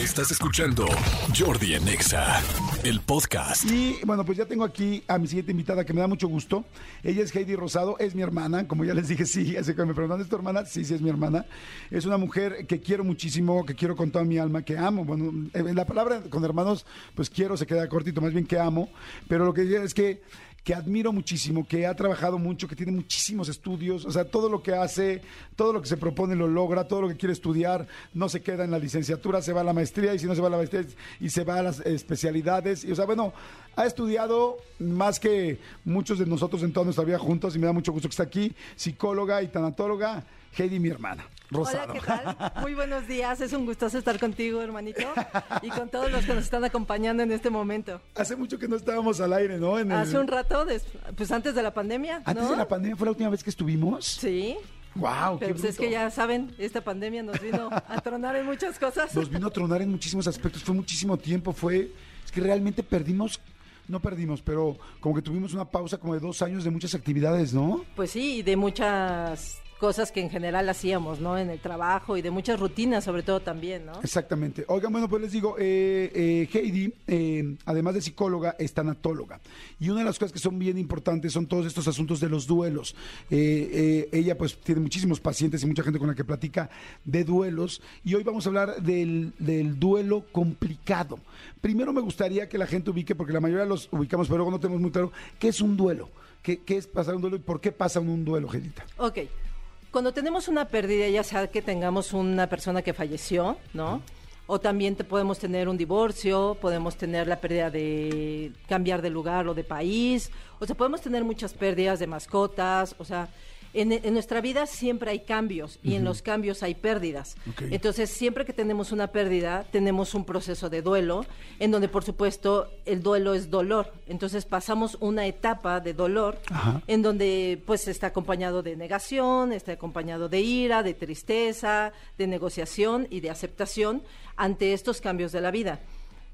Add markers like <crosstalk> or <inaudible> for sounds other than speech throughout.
Estás escuchando Jordi en Exa, el podcast. Y bueno, pues ya tengo aquí a mi siguiente invitada que me da mucho gusto. Ella es Heidi Rosado, es mi hermana, como ya les dije, <laughs> sí, así que me preguntan, ¿es tu hermana? Sí, sí, es mi hermana. Es una mujer que quiero muchísimo, que quiero con toda mi alma, que amo. Bueno, eh, la palabra con hermanos, pues quiero, se queda cortito, más bien que amo. Pero lo que digo es que que admiro muchísimo, que ha trabajado mucho, que tiene muchísimos estudios, o sea, todo lo que hace, todo lo que se propone lo logra, todo lo que quiere estudiar, no se queda en la licenciatura, se va a la maestría, y si no se va a la maestría, y se va a las especialidades, y o sea, bueno, ha estudiado más que muchos de nosotros en toda nuestra vida juntos, y me da mucho gusto que está aquí, psicóloga y tanatóloga, Heidi, mi hermana. Rosado. Hola, ¿qué tal? <laughs> Muy buenos días, es un gustoso estar contigo, hermanito, y con todos los que nos están acompañando en este momento. Hace mucho que no estábamos al aire, ¿no? En el- Hace un rato, des- pues antes de la pandemia, Antes ¿no? de la pandemia fue la última vez que estuvimos. Sí, Wow, pero pues es que ya saben, esta pandemia nos vino a tronar en muchas cosas. Nos vino a tronar en muchísimos aspectos, fue muchísimo tiempo, fue, es que realmente perdimos, no perdimos, pero como que tuvimos una pausa como de dos años de muchas actividades, ¿no? Pues sí, de muchas cosas que en general hacíamos, ¿no? En el trabajo y de muchas rutinas, sobre todo también, ¿no? Exactamente. Oigan, bueno, pues les digo, eh, eh, Heidi, eh, además de psicóloga, es tanatóloga. Y una de las cosas que son bien importantes son todos estos asuntos de los duelos. Eh, ella pues tiene muchísimos pacientes y mucha gente con la que platica de duelos. Y hoy vamos a hablar del, del duelo complicado. Primero me gustaría que la gente ubique, porque la mayoría los ubicamos, pero luego no tenemos muy claro, ¿qué es un duelo? ¿Qué, qué es pasar un duelo y por qué pasa un, duelo, Heidita? Ok. Cuando tenemos una pérdida, ya sea que tengamos una persona que falleció, ¿no? O también te podemos tener un divorcio, podemos tener la pérdida de cambiar de lugar o de país, o sea, podemos tener muchas pérdidas de mascotas, o sea, en, en nuestra vida siempre hay cambios y en los cambios hay pérdidas. Entonces, siempre que tenemos una pérdida, tenemos un proceso de duelo, en donde, por supuesto, el duelo es dolor. Entonces, pasamos una etapa de dolor Ajá. en donde pues está acompañado de negación, está acompañado de ira, de tristeza, de negociación y de aceptación ante estos cambios de la vida.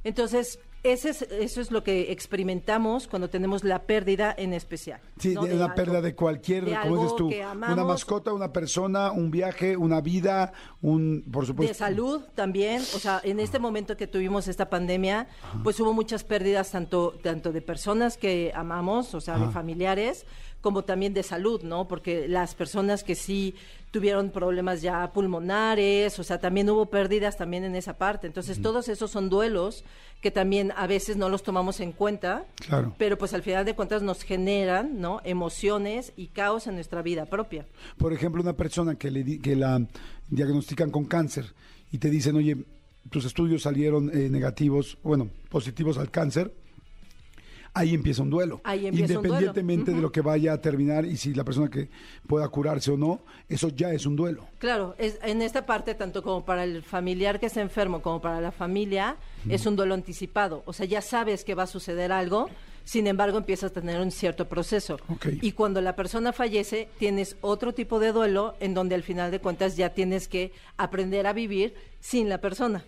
Entonces, ese es, eso es lo que experimentamos cuando tenemos la pérdida en especial. Sí, ¿no? de De una algo- pérdida de cualquier, de como dices tú, una mascota, una persona, un viaje, una vida, un, por supuesto. de salud también, o sea, en este momento que tuvimos esta pandemia, pues hubo muchas pérdidas tanto tanto de personas que amamos, o sea, de familiares, como también de salud, ¿no? Porque las personas que sí tuvieron problemas ya pulmonares, o sea, también hubo pérdidas también en esa parte. Entonces, todos esos son duelos que también a veces no los tomamos en cuenta, Claro. pero pues al final de cuentas nos generan, ¿no? Emociones y caos en nuestra vida propia. Por ejemplo, una persona que, le di- que la diagnostican con cáncer y te dicen, oye, tus estudios salieron eh, negativos, bueno, positivos al cáncer, ahí empieza un duelo. Ahí empieza un duelo. Independientemente de lo que vaya a terminar y si la persona que pueda curarse o no, eso ya es un duelo. Claro, es, en esta parte, tanto como para el familiar que está enfermo como para la familia, es un duelo anticipado. O sea, ya sabes que va a suceder algo, sin embargo, empiezas a tener un cierto proceso. Y cuando la persona fallece, tienes otro tipo de duelo en donde al final de cuentas ya tienes que aprender a vivir sin la persona.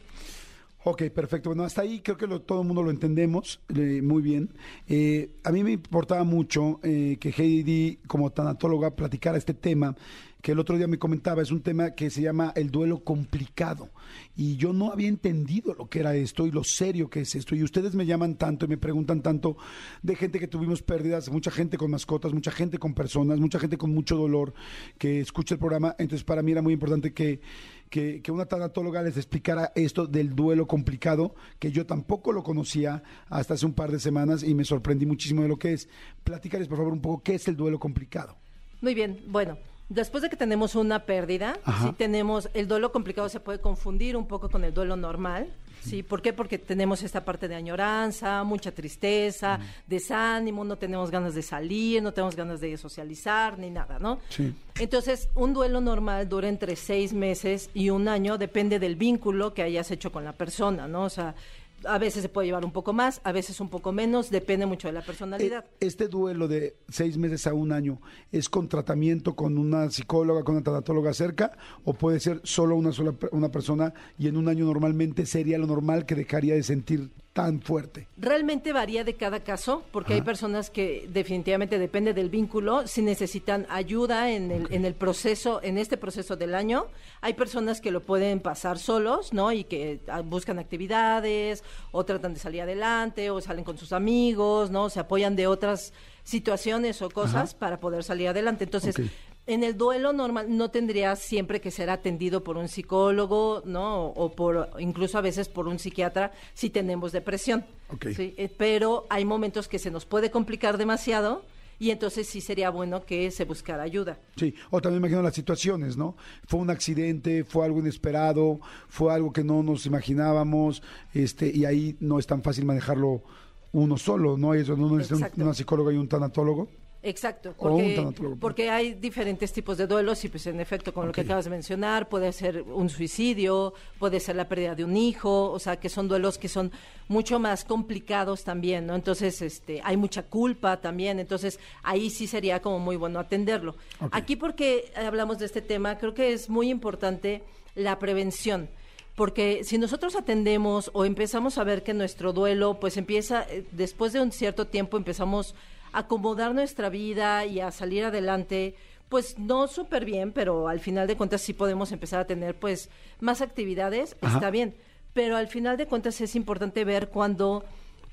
Ok, perfecto. Bueno, hasta ahí creo que lo- todo el mundo lo entendemos eh, muy bien. Eh, a mí me importaba mucho eh, que Heidi, como tanatóloga, platicara este tema que el otro día me comentaba. Es un tema que se llama el duelo complicado. Y yo no había entendido lo que era esto y lo serio que es esto. Y ustedes me llaman tanto y me preguntan tanto de gente que tuvimos pérdidas, mucha gente con mascotas, mucha gente con personas, mucha gente con mucho dolor que escucha el programa. Entonces, para mí era muy importante que que, que una tanatóloga les explicara esto del duelo complicado, que yo tampoco lo conocía hasta hace un par de semanas y me sorprendí muchísimo de lo que es. Platícales, por favor, un poco qué es el duelo complicado. Muy bien, bueno, después de que tenemos una pérdida, sí tenemos, el duelo complicado se puede confundir un poco con el duelo normal, ¿sí? ¿Por qué? Porque tenemos esta parte de añoranza, mucha tristeza, desánimo, no tenemos ganas de salir, no tenemos ganas de socializar, ni nada, ¿no? Sí. Entonces, un duelo normal dura entre seis meses y un año, depende del vínculo que hayas hecho con la persona, ¿no? O sea, a veces se puede llevar un poco más, a veces un poco menos, depende mucho de la personalidad. Eh, Este duelo de seis meses a un año, ¿es con tratamiento con una psicóloga, con una tanatóloga cerca? ¿O puede ser solo una sola una persona y en un año normalmente sería lo normal que dejaría de sentir tan fuerte? Realmente varía de cada caso, porque hay personas que definitivamente depende del vínculo, si necesitan ayuda en el, en el proceso, en este proceso del año. Hay personas que lo pueden pasar solos, ¿no? Y que ah, buscan actividades, o tratan de salir adelante, o salen con sus amigos, ¿no? Se apoyan de otras situaciones o cosas para poder salir adelante. Entonces, en el duelo normal no tendría siempre que ser atendido por un psicólogo, ¿no? O por incluso a veces por un psiquiatra si tenemos depresión. ¿sí? Eh, pero hay momentos que se nos puede complicar demasiado y entonces sí sería bueno que se buscara ayuda. Sí, o también imagino las situaciones, ¿no? Fue un accidente, fue algo inesperado, fue algo que no nos imaginábamos, este, y ahí no es tan fácil manejarlo uno solo, ¿no? Eso no una psicóloga y un tanatólogo. Exacto, porque, hay diferentes tipos de duelos y pues en efecto, con lo que acabas de mencionar, puede ser un suicidio, puede ser la pérdida de un hijo, o sea, que son duelos que son mucho más complicados también, ¿no? Entonces, este, hay mucha culpa también, entonces ahí sí sería como muy bueno atenderlo. Aquí porque hablamos de este tema, creo que es muy importante la prevención porque si nosotros atendemos o empezamos a ver que nuestro duelo pues empieza eh, después de un cierto tiempo empezamos acomodar nuestra vida y a salir adelante, pues no súper bien, pero al final de cuentas sí podemos empezar a tener pues más actividades, está bien. Pero al final de cuentas es importante ver cuando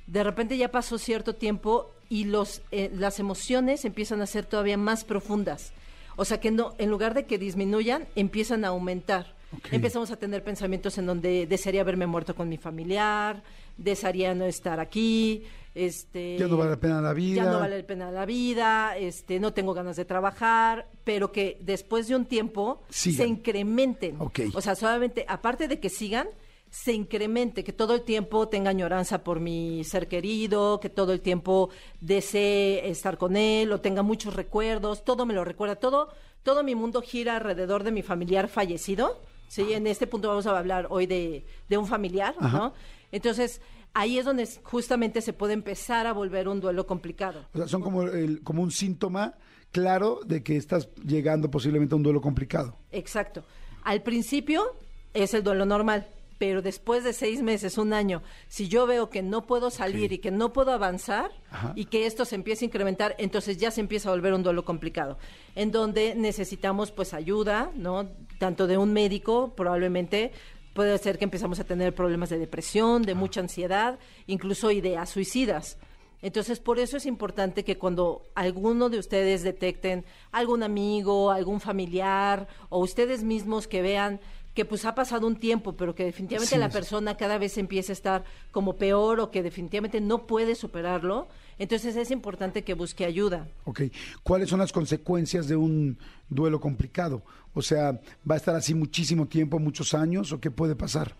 de repente ya pasó cierto tiempo y los, eh, las emociones empiezan a ser todavía más profundas. O sea que no, en lugar de que disminuyan, empiezan a aumentar. Empezamos a tener pensamientos en donde desearía haberme muerto con mi familiar, desearía no estar aquí, este ya no vale la pena la vida ya no vale la pena la vida este no tengo ganas de trabajar pero que después de un tiempo se incrementen. O sea solamente aparte de que sigan se incremente, que todo el tiempo tenga añoranza por mi ser querido, que todo el tiempo desee estar con él o tenga muchos recuerdos, todo me lo recuerda, todo, todo mi mundo gira alrededor de mi familiar fallecido. Sí, en este punto vamos a hablar hoy de, de un familiar, ¿no? Entonces, ahí es donde justamente se puede empezar a volver un duelo complicado. O sea, son como, el, como un síntoma claro de que estás llegando posiblemente a un duelo complicado. Exacto. Al principio es el duelo normal, pero después de seis meses, un año, si yo veo que no puedo salir y que no puedo avanzar y que esto se empieza a incrementar, entonces ya se empieza a volver un duelo complicado, en donde necesitamos pues ayuda, ¿no? Tanto de un médico, probablemente puede ser que empezamos a tener problemas de depresión, de mucha ansiedad, incluso ideas suicidas. Entonces, por eso es importante que cuando alguno de ustedes detecten algún amigo, algún familiar o ustedes mismos que vean que pues ha pasado un tiempo, pero que definitivamente la persona cada vez empieza a estar como peor o que definitivamente no puede superarlo, entonces es importante que busque ayuda. Ok, ¿cuáles son las consecuencias de un duelo complicado? O sea, ¿va a estar así muchísimo tiempo, muchos años o qué puede pasar?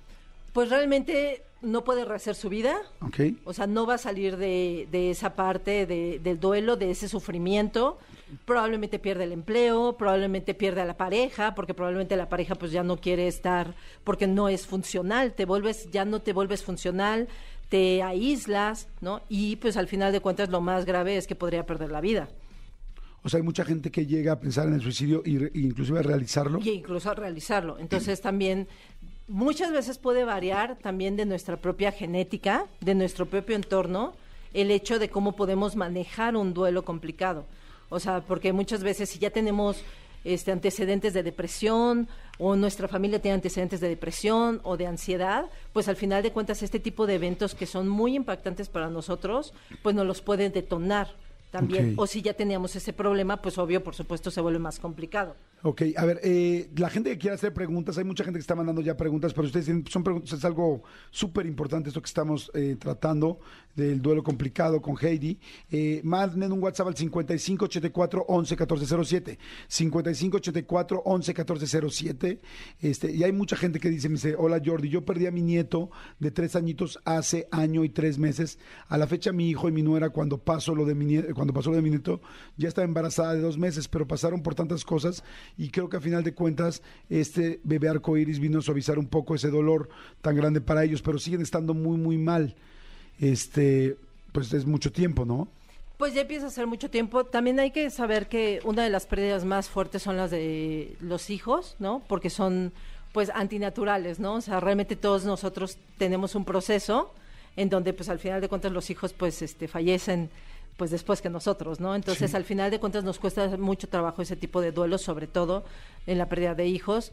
Pues realmente no puede rehacer su vida. Okay. O sea, no va a salir de, de esa parte de, del duelo, de ese sufrimiento. Probablemente pierde el empleo, probablemente pierde a la pareja, porque probablemente la pareja pues ya no quiere estar, porque no es funcional, te vuelves, ya no te vuelves funcional, te aíslas, ¿no? Y pues al final de cuentas lo más grave es que podría perder la vida. O sea, hay mucha gente que llega a pensar en el suicidio e inclusive a realizarlo. Y incluso a realizarlo. Entonces <clears throat> también muchas veces puede variar también de nuestra propia genética, de nuestro propio entorno, el hecho de cómo podemos manejar un duelo complicado. O sea, porque muchas veces si ya tenemos este, antecedentes de depresión o nuestra familia tiene antecedentes de depresión o de ansiedad, pues al final de cuentas este tipo de eventos que son muy impactantes para nosotros, pues nos los pueden detonar también. O si ya teníamos ese problema, pues obvio, por supuesto, se vuelve más complicado. Ok, a ver, eh, la gente que quiere hacer preguntas, hay mucha gente que está mandando ya preguntas, pero ustedes son preguntas, es algo súper importante esto que estamos eh, tratando del duelo complicado con Heidi. Eh, manden un WhatsApp al 5584 11 1407. 5584 11 1407. Este, y hay mucha gente que dice, me dice, hola Jordi, yo perdí a mi nieto de tres añitos hace año y tres meses. A la fecha mi hijo y mi nuera cuando pasó lo de mi cuando pasó lo de ya estaba embarazada de dos meses, pero pasaron por tantas cosas y creo que a final de cuentas este bebé arcoíris vino a suavizar un poco ese dolor tan grande para ellos, pero siguen estando muy, muy mal. Este, pues es mucho tiempo, ¿no? Pues ya empieza a ser mucho tiempo. También hay que saber que una de las pérdidas más fuertes son las de los hijos, ¿no? Porque son pues antinaturales, ¿no? O sea, realmente todos nosotros tenemos un proceso en donde pues al final de cuentas los hijos pues este fallecen pues después que nosotros, ¿no? Entonces, al final de cuentas nos cuesta mucho trabajo ese tipo de duelos, sobre todo en la pérdida de hijos.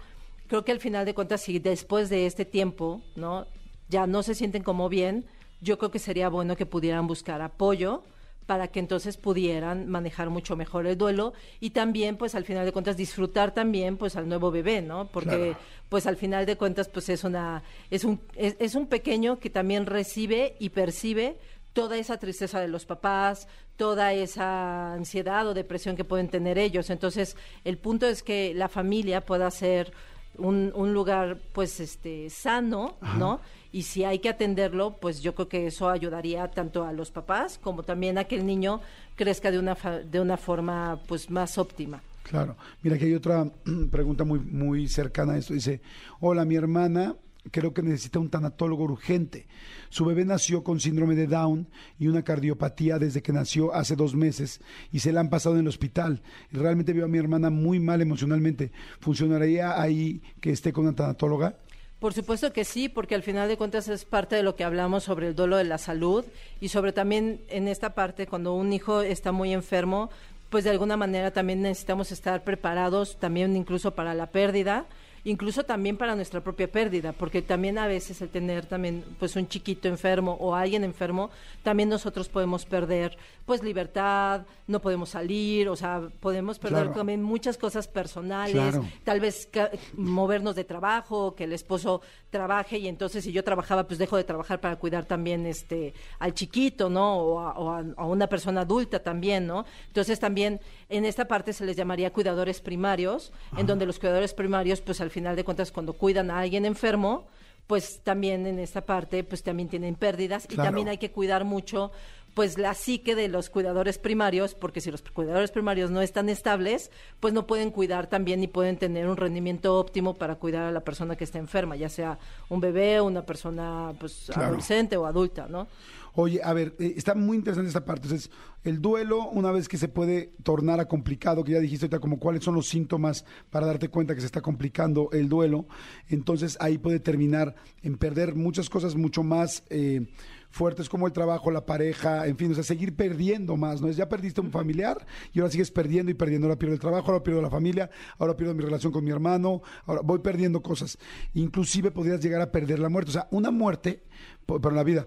Creo que al final de cuentas si después de este tiempo, ¿no? Ya no se sienten como bien, yo creo que sería bueno que pudieran buscar apoyo para que entonces pudieran manejar mucho mejor el duelo y también pues al final de cuentas disfrutar también pues al nuevo bebé no porque pues al final de cuentas pues es una es un es, un pequeño que también recibe y percibe toda esa tristeza de los papás, toda esa ansiedad o depresión que pueden tener ellos. Entonces, el punto es que la familia pueda ser un, un lugar, pues, este, sano, ¿no? y si hay que atenderlo, pues yo creo que eso ayudaría tanto a los papás como también a que el niño crezca de una, de una forma pues más óptima. Claro. Mira, que hay otra <clears throat> pregunta muy, muy cercana a esto. Dice, hola, mi hermana creo que necesita un tanatólogo urgente. Su bebé nació con síndrome de Down y una cardiopatía desde que nació hace dos meses y se la han pasado en el hospital. Realmente veo a mi hermana muy mal emocionalmente. ¿Funcionaría ahí que esté con una tanatóloga? Por supuesto que sí, porque al final de cuentas es parte de lo que hablamos sobre el duelo de la salud y sobre también en esta parte cuando un hijo está muy enfermo, pues de alguna manera también necesitamos estar preparados también incluso para la pérdida incluso también para nuestra propia pérdida, porque también a veces el tener también pues un chiquito enfermo o alguien enfermo, también nosotros podemos perder pues libertad, no podemos salir, o sea, podemos perder también muchas cosas personales, tal vez movernos de trabajo, que el esposo trabaje y entonces si yo trabajaba pues dejo de trabajar para cuidar también este al chiquito, ¿no? O a, a una persona adulta también, ¿no? Entonces también en esta parte se les llamaría cuidadores primarios, en donde los cuidadores primarios pues al final de cuentas cuando cuidan a alguien enfermo, pues también en esta parte pues también tienen pérdidas y también hay que cuidar mucho pues la psique de los cuidadores primarios, porque si los cuidadores primarios no están estables, pues no pueden cuidar también ni pueden tener un rendimiento óptimo para cuidar a la persona que está enferma, ya sea un bebé o una persona pues adolescente o adulta, ¿no? Oye, a ver, eh, está muy interesante esta parte. Entonces, el duelo, una vez que se puede tornar a complicado, que ya dijiste ahorita como cuáles son los síntomas para darte cuenta que se está complicando el duelo, entonces ahí puede terminar en perder muchas cosas mucho más... Eh, fuertes como el trabajo, la pareja, en fin, o sea, seguir perdiendo más, ¿no? Es ya perdiste un familiar y ahora sigues perdiendo y perdiendo, ahora pierdo el trabajo, ahora pierdo la familia, ahora pierdo mi relación con mi hermano, ahora voy perdiendo cosas. Inclusive podrías llegar a perder la muerte, o sea, una muerte, pero la vida,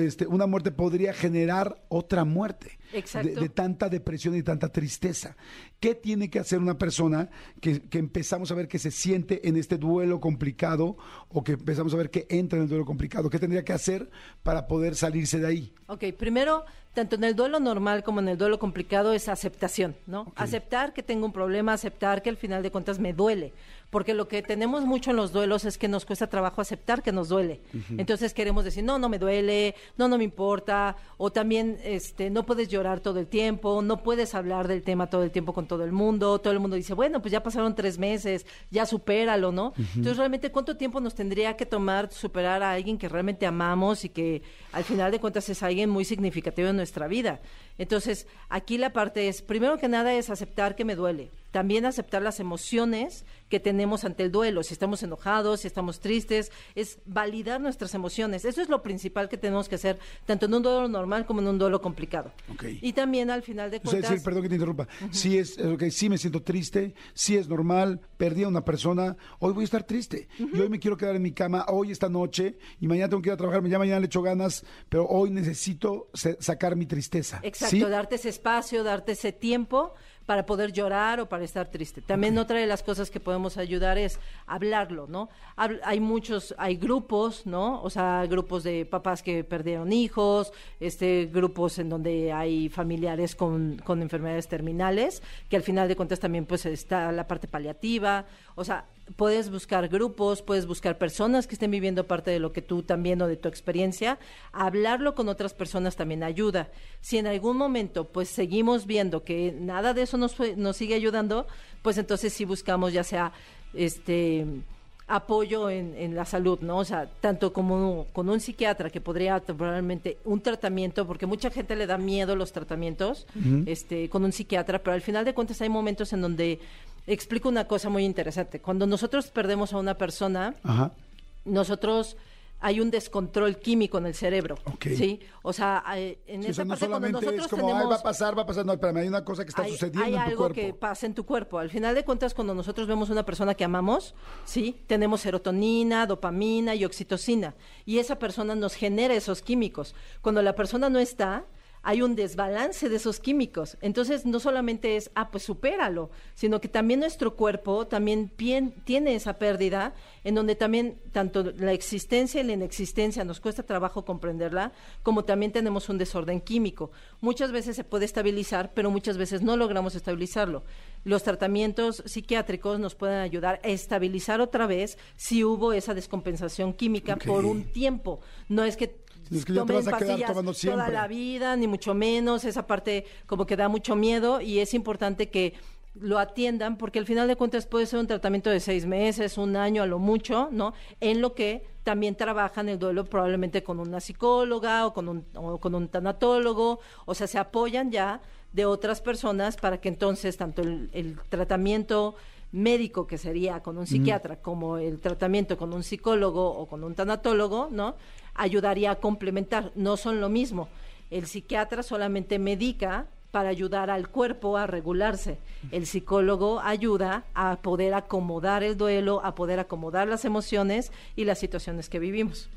Este, una muerte podría generar otra muerte. De, tanta depresión y tanta tristeza. ¿Qué tiene que hacer una persona que, que, empezamos a ver que se siente en este duelo complicado o que empezamos a ver que entra en el duelo complicado? ¿Qué tendría que hacer para poder salirse de ahí? Ok, primero tanto en el duelo normal como en el duelo complicado es aceptación, ¿no? Aceptar que tengo un problema, aceptar que al final de cuentas me duele, porque lo que tenemos mucho en los duelos es que nos cuesta trabajo aceptar que nos duele. Entonces queremos decir, no, no me duele, no, no me importa, o también este, no puedes llorar todo el tiempo, no puedes hablar del tema todo el tiempo con todo el mundo, todo el mundo dice, bueno, pues ya pasaron tres meses, ya supéralo, ¿no? Entonces realmente, ¿cuánto tiempo nos tendría que tomar superar a alguien que realmente amamos y que al final de cuentas es alguien muy significativo en nuestra vida. Entonces, aquí la parte es, primero que nada, es aceptar que me duele. También aceptar las emociones que tenemos ante el duelo. Si estamos enojados, si estamos tristes, es validar nuestras emociones. Eso es lo principal que tenemos que hacer, tanto en un duelo normal como en un duelo complicado. Y también al final de cuentas... O perdón que te interrumpa. Si es, okay, sí me siento triste, sí es normal, perdí a una persona, hoy voy a estar triste. Y hoy me quiero quedar en mi cama, hoy esta noche, y mañana tengo que ir a trabajar, ya mañana le echo ganas, pero hoy necesito sacar mi tristeza. Exacto, darte ese espacio, darte ese tiempo para poder llorar o para estar triste. También otra de las cosas que podemos ayudar es hablarlo, ¿no? hay muchos, hay grupos, ¿no? O sea, grupos de papás que perdieron hijos, este, grupos en donde hay familiares con, con enfermedades terminales, que al final de cuentas también pues está la parte paliativa, o sea, puedes buscar grupos, puedes buscar personas que estén viviendo parte de lo que tú también o de tu experiencia. Hablarlo con otras personas también ayuda. Si en algún momento pues seguimos viendo que nada de eso nos, nos sigue ayudando, pues entonces sí buscamos ya sea este apoyo en, la salud, ¿no? O sea, tanto como con un psiquiatra que podría probablemente un tratamiento, porque mucha gente le da miedo los tratamientos, este, con un psiquiatra, pero al final de cuentas hay momentos en donde explico una cosa muy interesante. Cuando nosotros perdemos a una persona, nosotros hay un descontrol químico en el cerebro. Ok. ¿Sí? O sea, en Sí, o esa sea, no parte cuando solamente nosotros es como, "Ay, tenemos va a pasar, va a pasar. No, espérame, hay una cosa que está hay, sucediendo hay en tu algo cuerpo. que pasa en tu cuerpo. Al final de cuentas, cuando nosotros vemos una persona que amamos, sí, tenemos serotonina, dopamina y oxitocina. Y esa persona nos genera esos químicos. Cuando la persona no está, hay un desbalance de esos químicos. Entonces, no solamente es, ah, pues supéralo, sino que también nuestro cuerpo también pien- tiene esa pérdida, en donde también tanto la existencia y la inexistencia nos cuesta trabajo comprenderla, como también tenemos un desorden químico. Muchas veces se puede estabilizar, pero muchas veces no logramos estabilizarlo. Los tratamientos psiquiátricos nos pueden ayudar a estabilizar otra vez si hubo esa descompensación química por un tiempo. No es que Es que ya te vas a quedar tomando toda la vida, ni mucho menos. Esa parte como que da mucho miedo y es importante que lo atiendan porque al final de cuentas puede ser un tratamiento de seis meses, un año a lo mucho, ¿no? En lo que también trabajan el duelo probablemente con una psicóloga o con un, o con un tanatólogo, o sea, se apoyan ya de otras personas para que entonces tanto el, el tratamiento médico que sería con un psiquiatra como el tratamiento con un psicólogo o con un tanatólogo, ¿no? Ayudaría a complementar, no son lo mismo. El psiquiatra solamente medica para ayudar al cuerpo a regularse. El psicólogo ayuda a poder acomodar el duelo, a poder acomodar las emociones y las situaciones que vivimos.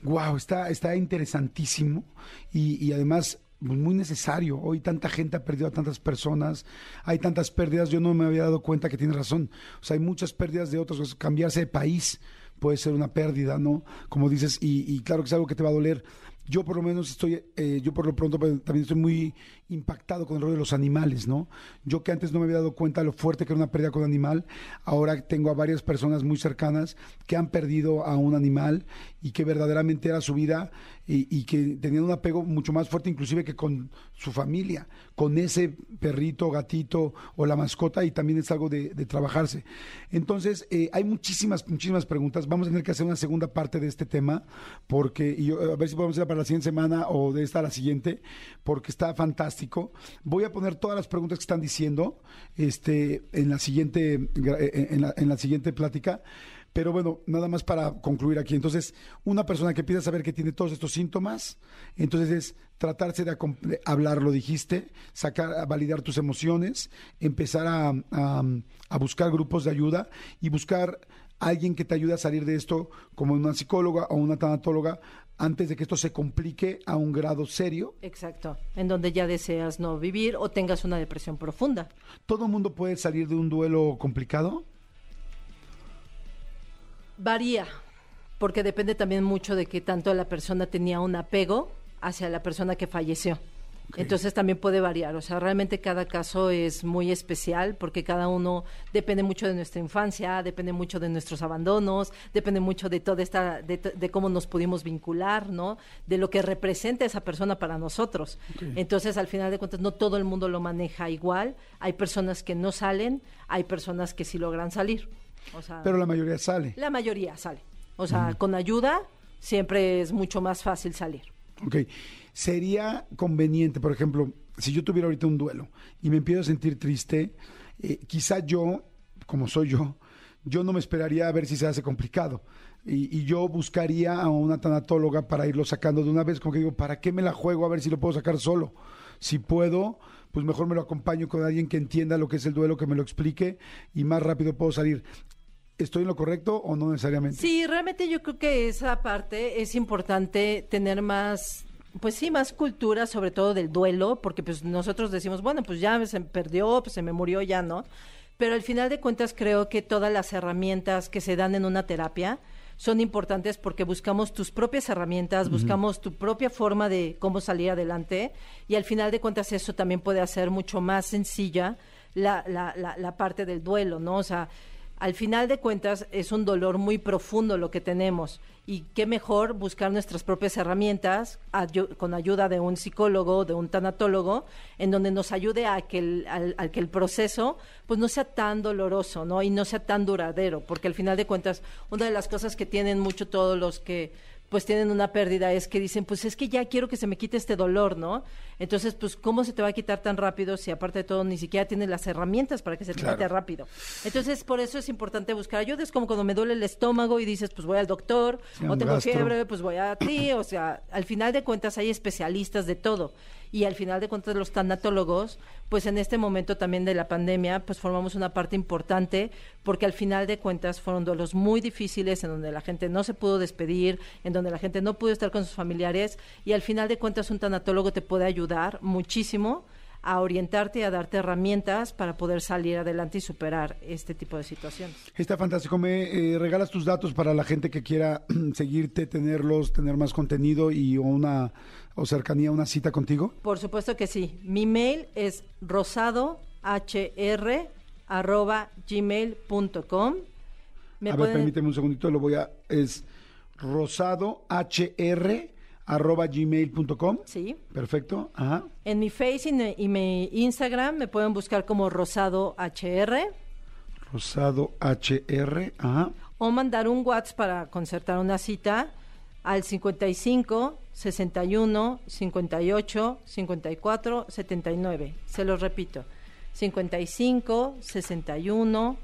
Wow, está, está interesantísimo y, y además pues, muy necesario. Hoy tanta gente ha perdido a tantas personas, hay tantas pérdidas, yo no me había dado cuenta que tienes razón. O sea, hay muchas pérdidas de otros, cambiarse de país puede ser una pérdida, ¿no? Como dices, y, claro que es algo que te va a doler. Yo por lo menos estoy, eh, yo por lo pronto pues, también estoy muy impactado con el rol de los animales, ¿no? Yo que antes no me había dado cuenta de lo fuerte que era una pérdida con un animal, ahora tengo a varias personas muy cercanas que han perdido a un animal y que verdaderamente era su vida y, que tenían un apego mucho más fuerte inclusive que con su familia, con ese perrito, gatito o la mascota y también es algo de, trabajarse. Entonces, eh, hay muchísimas, muchísimas preguntas. Vamos a tener que hacer una segunda parte de este tema porque, y a ver si podemos ir para la siguiente semana o de esta a la siguiente, porque está fantástico. Voy a poner todas las preguntas que están diciendo este, en, la siguiente, en, la, en la siguiente plática. Pero bueno, nada más para concluir aquí. Entonces, una persona que empieza a saber que tiene todos estos síntomas, entonces es tratarse de, hablar, lo dijiste, sacar, a validar tus emociones, empezar a, a- a buscar grupos de ayuda y buscar a alguien que te ayude a salir de esto, como una psicóloga o una tanatóloga, antes de que esto se complique a un grado serio. Exacto, en donde ya deseas no vivir o tengas una depresión profunda. ¿Todo el mundo puede salir de un duelo complicado? Varía, porque depende también mucho de qué tanto la persona tenía un apego hacia la persona que falleció. Entonces también puede variar, o sea, realmente cada caso es muy especial porque cada uno depende mucho de nuestra infancia, depende mucho de nuestros abandonos, depende mucho de toda esta, de, de cómo nos pudimos vincular, ¿no? De lo que representa esa persona para nosotros. Entonces, al final de cuentas, no todo el mundo lo maneja igual. Hay personas que no salen, hay personas que sí logran salir. O sea, Pero la mayoría sale. la mayoría sale. O sea, con ayuda siempre es mucho más fácil salir. Ok. Sería conveniente, por ejemplo, si yo tuviera ahorita un duelo y me empiezo a sentir triste, eh, quizá yo, como soy yo, yo no me esperaría a ver si se hace complicado. Y, y yo buscaría a una tanatóloga para irlo sacando de una vez, como que digo, ¿para qué me la juego a ver si lo puedo sacar solo? Si puedo, pues mejor me lo acompaño con alguien que entienda lo que es el duelo, que me lo explique y más rápido puedo salir. ¿Estoy en lo correcto o no necesariamente? Sí, realmente yo creo que esa parte es importante tener más, pues sí, más cultura, sobre todo del duelo, porque pues nosotros decimos, bueno, pues ya se perdió, pues se me murió, ya no. Pero al final de cuentas creo que todas las herramientas que se dan en una terapia son importantes porque buscamos tus propias herramientas, buscamos tu propia forma de cómo salir adelante y al final de cuentas eso también puede hacer mucho más sencilla la, la, la, la parte del duelo, ¿no? O sea, al final de cuentas es un dolor muy profundo lo que tenemos y qué mejor buscar nuestras propias herramientas con ayuda de un psicólogo, de un tanatólogo, en donde nos ayude a que el, al que el proceso pues no sea tan doloroso, ¿no? Y no sea tan duradero, porque al final de cuentas una de las cosas que tienen mucho todos los que pues tienen una pérdida es que dicen, pues es que ya quiero que se me quite este dolor, ¿no? Entonces, pues, ¿cómo se te va a quitar tan rápido si aparte de todo ni siquiera tienes las herramientas para que se te quite rápido? Entonces, por eso es importante buscar ayuda. Es como cuando me duele el estómago y dices, pues voy al doctor, o tengo fiebre, pues voy a ti. O sea, al final de cuentas hay especialistas de todo y al final de cuentas los tanatólogos, pues en este momento también de la pandemia, pues formamos una parte importante porque al final de cuentas fueron duelos muy difíciles en donde la gente no se pudo despedir, en donde la gente no pudo estar con sus familiares y al final de cuentas un tanatólogo te puede ayudar muchísimo a orientarte y a darte herramientas para poder salir adelante y superar este tipo de situaciones. Está fantástico. ¿Me eh, regalas tus datos para la gente que quiera <clears throat> seguirte, tenerlos, tener más contenido y una o cercanía a una cita contigo? Por supuesto que sí. Mi mail es rosadohr@gmail.com. A ver, permíteme un segundito, lo voy a es rosadohr arroba gmail.com. Sí. Perfecto. Ajá. En mi Face y, mi Instagram me pueden buscar como Rosado HR. Rosado HR. Ajá. O mandar un WhatsApp para concertar una cita al 55 61 58 54 79. Se los repito. 55 61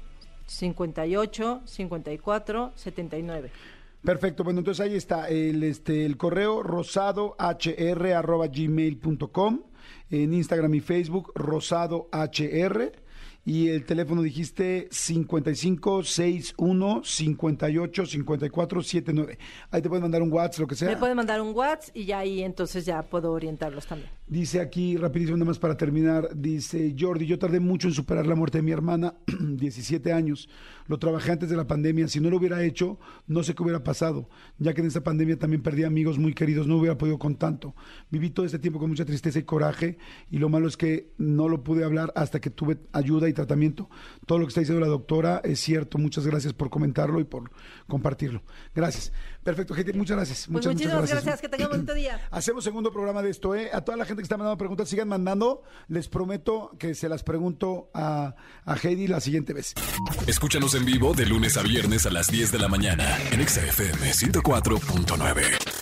58 54 79. Perfecto, bueno, entonces ahí está el, este, el correo rosadohr.gmail.com, en Instagram y Facebook rosadohr y el teléfono dijiste 55 61 58 54 79. Ahí te pueden mandar un WhatsApp, lo que sea. Me pueden mandar un WhatsApp y ya ahí entonces ya puedo orientarlos también. Dice aquí, rapidísimo, nada más para terminar, dice Jordi, yo tardé mucho en superar la muerte de mi hermana, <clears throat> 17 años. Lo trabajé antes de la pandemia. Si no lo hubiera hecho, no sé qué hubiera pasado, ya que en esa pandemia también perdí amigos muy queridos, no hubiera podido con tanto. Viví todo este tiempo con mucha tristeza y coraje y lo malo es que no lo pude hablar hasta que tuve ayuda y tratamiento. Todo lo que está diciendo la doctora es cierto. Muchas gracias por comentarlo y por compartirlo. Gracias. Perfecto, gente. Muchas gracias. Pues muchas, muchísimas muchas gracias. Que tengan un bonito día. <clears throat> Hacemos segundo programa de esto. ¿eh? A toda la gente que está mandando preguntas, sigan mandando. Les prometo que se las pregunto a, a Heidi la siguiente vez. Escúchanos en vivo de lunes a viernes a las 10 de la mañana en XFM 104.9.